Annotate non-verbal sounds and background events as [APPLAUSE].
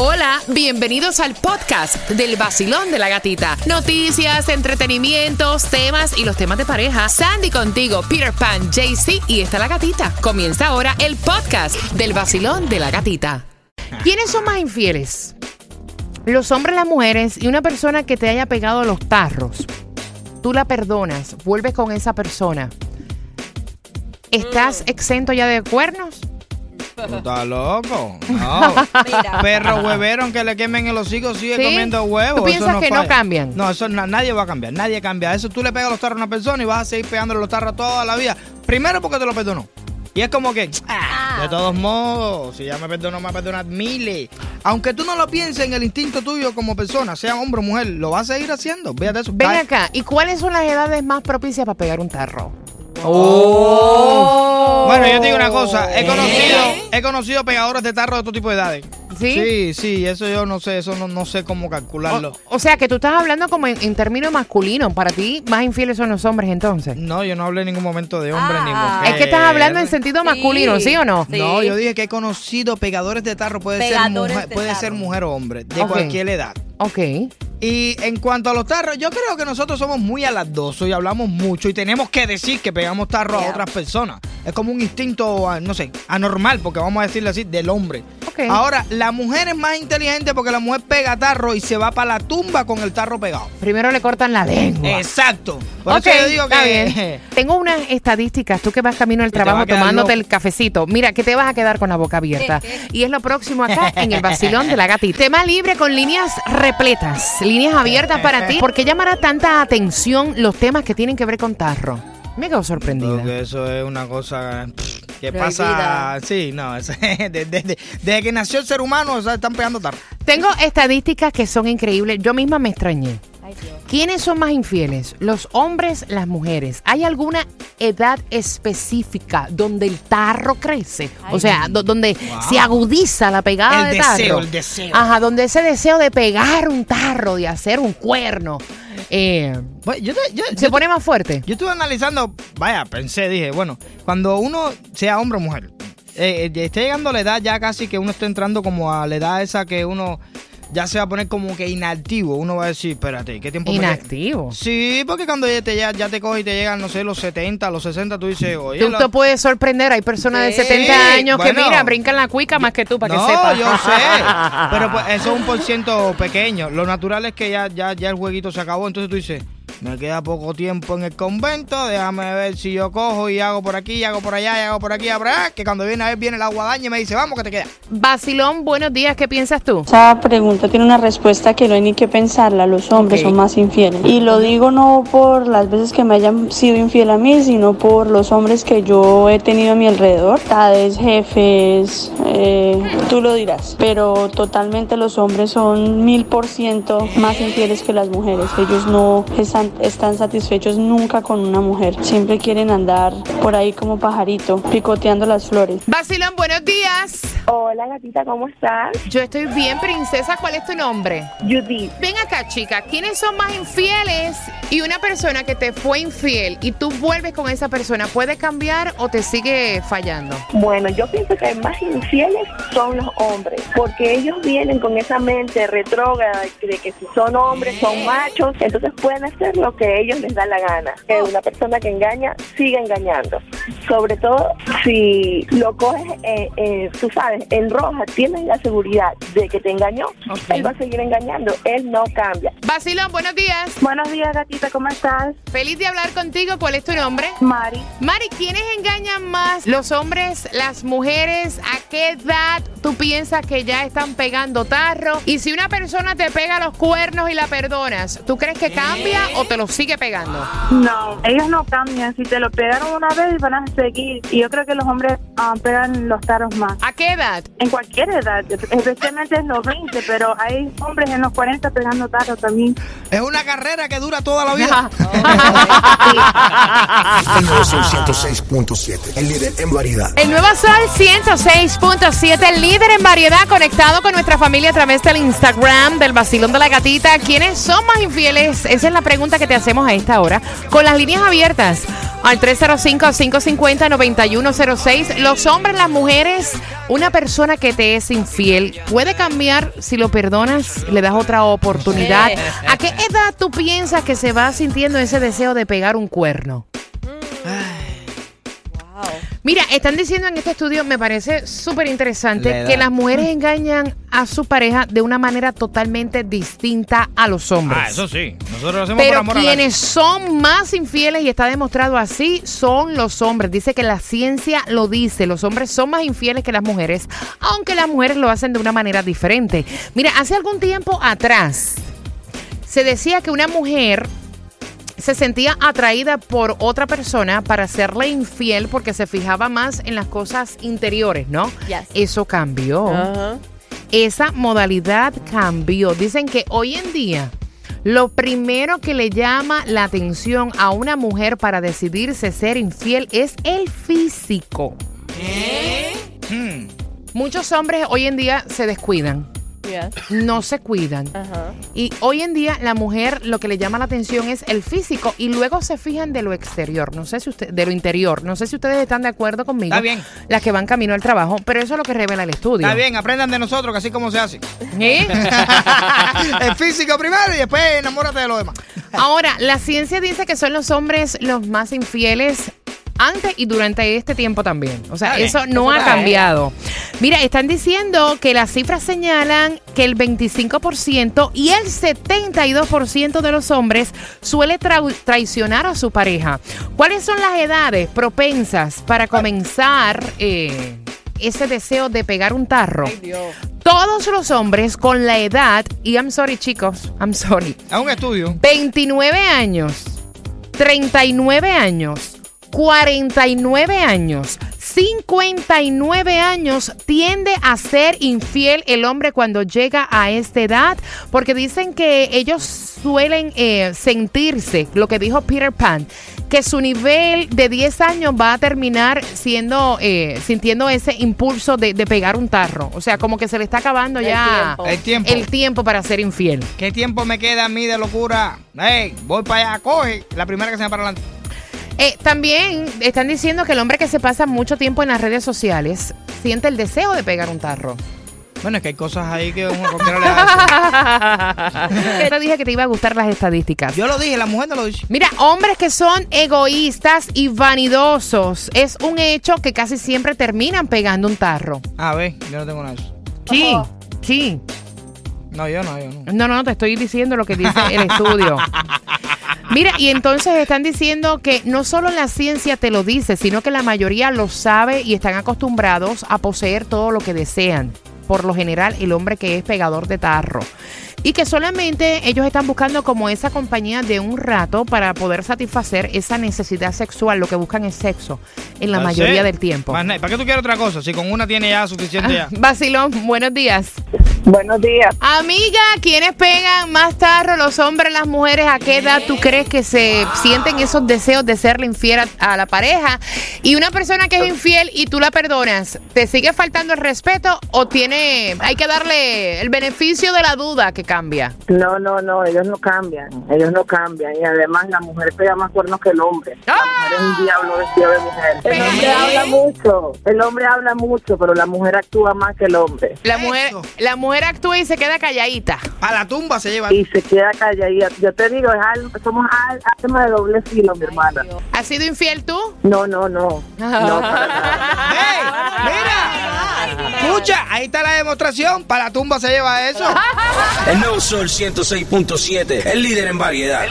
Hola, bienvenidos al podcast del vacilón de la gatita. Noticias, entretenimientos, temas y los temas de pareja. Sandy contigo, Peter Pan, JC y está la gatita. Comienza ahora el podcast del vacilón de la gatita. ¿Quiénes son más infieles? Los hombres, las mujeres y una persona que te haya pegado los tarros. Tú la perdonas, vuelves con esa persona. ¿Estás exento ya de cuernos? ¿Tú [LAUGHS] estás loco? No. Perro huevero, aunque le quemen el hocico, sigue ¿Sí? comiendo huevos. ¿Tú piensas que no falla. cambian? No, eso na- nadie va a cambiar. Nadie cambia. Eso tú le pegas los tarros a una persona y vas a seguir pegándole los tarros toda la vida. Primero porque te lo perdonó. Y es como que, ah, de todos modos, si ya me perdonó, me va a perdonar miles. Aunque tú no lo pienses en el instinto tuyo como persona, sea hombre o mujer, lo vas a seguir haciendo. Fíjate eso. Ven acá, ¿y cuáles son las edades más propicias para pegar un tarro? Oh. Bueno, yo te digo una cosa, he conocido, he conocido pegadores de tarro de todo tipo de edades. ¿Sí? Sí, sí, eso yo no sé, eso no, no sé cómo calcularlo. O, o sea, que tú estás hablando como en, en términos masculinos. Para ti, más infieles son los hombres entonces. No, yo no hablé en ningún momento de hombre ni Ah. mujer. Es que estás hablando en sentido masculino, ¿sí o no? Sí. No, yo dije que he conocido pegadores de tarro, puede ser mujer, de puede tarro. ser mujer o hombre, de cualquier edad. Ok. Y en cuanto a los tarros, yo creo que nosotros somos muy alardosos y hablamos mucho y tenemos que decir que pegamos tarros a otras personas. Es como un instinto, ah, no sé, anormal, porque vamos a decirlo así, del hombre. Ahora, la mujer es más inteligente porque la mujer pega tarro y se va para la tumba con el tarro pegado. Primero le cortan la lengua. Exacto. Por Ok, eso yo digo está que... bien. [LAUGHS] Tengo unas estadísticas, tú que vas camino al trabajo tomándote loco. el cafecito. Mira, que te vas a quedar con la boca abierta. [LAUGHS] Y es lo próximo acá en el vacilón de la gatita. Tema libre con líneas repletas, líneas abiertas para ti. [LAUGHS] ¿Por qué llamará tanta atención los temas que tienen que ver con tarro? Me quedo sorprendida. Porque eso es una cosa pff, Prohibida. pasa. Sí, no, [LAUGHS] es- desde, desde- desde que nació el ser humano, o sea, están pegando tarro. Tengo estadísticas que son increíbles. Yo misma me extrañé. Ay, Dios. ¿Quiénes son más infieles? ¿Los hombres, las mujeres? ¿Hay alguna edad específica donde el tarro crece? o sea, do- donde Wow. se agudiza la pegada El de deseo, tarro. el deseo. Ajá, donde ese deseo de pegar un tarro, de hacer un cuerno, eh, Bueno, yo, te- yo- se yo- pone más fuerte. yo estuve analizando, vaya, pensé, dije, bueno, cuando uno sea hombre o mujer, eh, eh, esté llegando a la edad ya casi que uno está entrando como a la edad esa que uno ya se va a poner como que inactivo. Uno va a decir, espérate, ¿qué tiempo me queda?" Inactivo. Sí, porque cuando ya te, ya, ya te coge y te llegan, no sé, los 70, los 60, tú dices, oye, Tú la- te puedes sorprender, hay personas de Sí. 70 años que mira, brincan la cuica más que tú, para no, que sepas. yo sé. Pero pues [LAUGHS] eso es un por ciento pequeño. Lo natural es que ya, ya, ya el jueguito se acabó. Entonces tú dices, me queda poco tiempo en el convento, déjame ver si yo cojo y hago por aquí, y hago por allá, y hago por aquí, y por allá, que cuando viene a ver viene la guadaña y me dice, vamos que te queda. Basilón, buenos días, ¿qué piensas tú? Esa pregunta tiene una respuesta que no hay ni que pensarla. Los hombres Ok. son más infieles. Y lo digo no por las veces que me hayan sido infiel a mí, sino por los hombres que yo he tenido a mi alrededor. Tades, jefes, eh, tú lo dirás. Pero totalmente los hombres son mil por ciento más infieles que las mujeres. Ellos no están, están satisfechos nunca con una mujer. Siempre quieren andar por ahí como pajarito, picoteando las flores. Basilón, buenos días. Hola gatita, ¿cómo estás? Yo estoy bien, princesa. ¿Cuál es tu nombre? Judy. Ven acá, chica. ¿Quiénes son más infieles? Y una persona que te fue infiel y tú vuelves con esa persona, ¿puede cambiar o te sigue fallando? Bueno, yo pienso que más infieles son los hombres, porque ellos vienen con esa mente retrógrada de que si son hombres son machos, entonces pueden hacer lo que ellos les da la gana. Que una persona que engaña sigue engañando. Sobre todo si lo coges, eh, eh, tú sabes, en roja, tienes la seguridad de que te engañó, él va a seguir engañando, él no cambia. Basilón, buenos días. Buenos días gatita, ¿cómo estás? Feliz de hablar contigo. ¿Cuál es tu nombre? Mari. Mari, ¿quiénes engañan más? ¿Los hombres, las mujeres? ¿A qué edad tú piensas que ya están pegando tarro? Y si una persona te pega los cuernos y la perdonas, ¿tú crees que cambia o te los sigue pegando? No, ellos no cambian. Si te lo pegaron una vez, van a seguir. Y yo creo que los hombres ah, pegan los taros más. ¿A qué edad? En cualquier edad, especialmente en los 20, pero hay hombres en los 40 pegando taros también. Es una carrera que dura toda la vida. [LAUGHS] El nuevo Sol 106.7, el líder en variedad. El nuevo Sol 106.7, el líder en variedad, conectado con nuestra familia a través del Instagram del Vacilón de la Gatita. ¿Quiénes son más infieles? Esa es la pregunta que te hacemos a esta hora. Con las líneas abiertas Al 305-550-9106. Los hombres, las mujeres, una persona que te es infiel puede cambiar si lo perdonas, le das otra oportunidad. ¿A qué edad tú piensas que se va sintiendo ese deseo de pegar un cuerno? Mira, están diciendo en este estudio, me parece súper interesante, que las mujeres engañan a su pareja de una manera totalmente distinta a los hombres. Ah, eso sí. Nosotros lo hacemos por Pero amor a quienes son más infieles, y está demostrado así, son los hombres. Dice que la ciencia lo dice. Los hombres son más infieles que las mujeres, aunque las mujeres lo hacen de una manera diferente. Mira, hace algún tiempo atrás se decía que una mujer se sentía atraída por otra persona para hacerle infiel porque se fijaba más en las cosas interiores, ¿no? Yes. Eso cambió esa modalidad cambió. Dicen que hoy en día lo primero que le llama la atención a una mujer para decidirse ser infiel es el físico. Hmm. Muchos hombres hoy en día se descuidan, Yes. no se cuidan. Y hoy en día la mujer lo que le llama la atención es el físico y luego se fijan de lo exterior, no sé si usted, de lo interior. No sé si ustedes están de acuerdo conmigo. Está bien. Las que van camino al trabajo, pero eso es lo que revela el estudio. Está bien, aprendan de nosotros que así como se hace. ¿Eh? [LAUGHS] el físico primero y después enamórate de lo demás. Ahora, la ciencia dice que son los hombres los más infieles antes y durante este tiempo también. O sea, eso no ha cambiado. Mira, están diciendo que las cifras señalan que el 25% y el 72% de los hombres suele traicionar a su pareja. ¿Cuáles son las edades propensas para comenzar eh, ese deseo de pegar un tarro? Ay, Dios. Todos los hombres con la edad, y I'm sorry chicos, I'm sorry, Es un estudio. 29 años, 39 años, 49 años, 59 años tiende a ser infiel el hombre cuando llega a esta edad, porque dicen que ellos suelen eh, sentirse, lo que dijo Peter Pan, que su nivel de 10 años va a terminar siendo, eh, sintiendo ese impulso de, de pegar un tarro. O sea, como que se le está acabando El ya tiempo. El tiempo. el tiempo para ser infiel. ¿Qué tiempo me queda a mí de locura? Ey, voy para allá, coge la primera que se me para adelante. Eh, también están diciendo que el hombre que se pasa mucho tiempo en las redes sociales siente el deseo de pegar un tarro. Bueno, es que hay cosas ahí que uno [LAUGHS] cualquiera le hace. Yo te dije que te iba a gustar las estadísticas. Yo lo dije, la mujer no lo dice. Mira, hombres que son egoístas y vanidosos. Es un hecho que casi siempre terminan pegando un tarro. A ver, yo no tengo nada de eso. Sí, Ojo. sí. No, yo no, yo no. No, no, no, te estoy diciendo lo que dice el estudio. [LAUGHS] Mira, y entonces están diciendo que no solo la ciencia te lo dice, sino que la mayoría lo sabe y están acostumbrados a poseer todo lo que desean. Por lo general, el hombre que es pegador de tarro. Y que solamente ellos están buscando como esa compañía de un rato para poder satisfacer esa necesidad sexual. Lo que buscan es sexo en la Ah, mayoría del tiempo. ¿Para qué tú quieres otra cosa? Si con una tiene ya suficiente ya. [LAUGHS] Vacilón, buenos días. Buenos días. Amiga, ¿quiénes pegan más tarro, los hombres, las mujeres? ¿A qué edad tú crees que se sienten esos deseos de serle infiel a, a la pareja? Y una persona que es infiel y tú la perdonas, ¿te sigue faltando el respeto o tiene, hay que darle el beneficio de la duda que cambia? No, no, no, ellos no cambian, ellos no cambian. Y además la mujer pega más cuernos que el hombre. La mujer es un diablo vestido de mujer. El hombre habla mucho, el hombre habla mucho, pero la mujer actúa más que el hombre. La mujer, Eso. la mujer actúa y se queda calladita. Para la tumba se lleva. Y se queda calladita. Yo te digo, es algo, somos al- arma de doble filo, mi hermana. ¿Has sido infiel tú? No, no, no. No, para [LAUGHS] nada. ¡Ey! ¡Mira! Escucha, ahí está la demostración. Para la tumba se lleva eso. [LAUGHS] El nuevo Sol 106.7, el líder en variedad.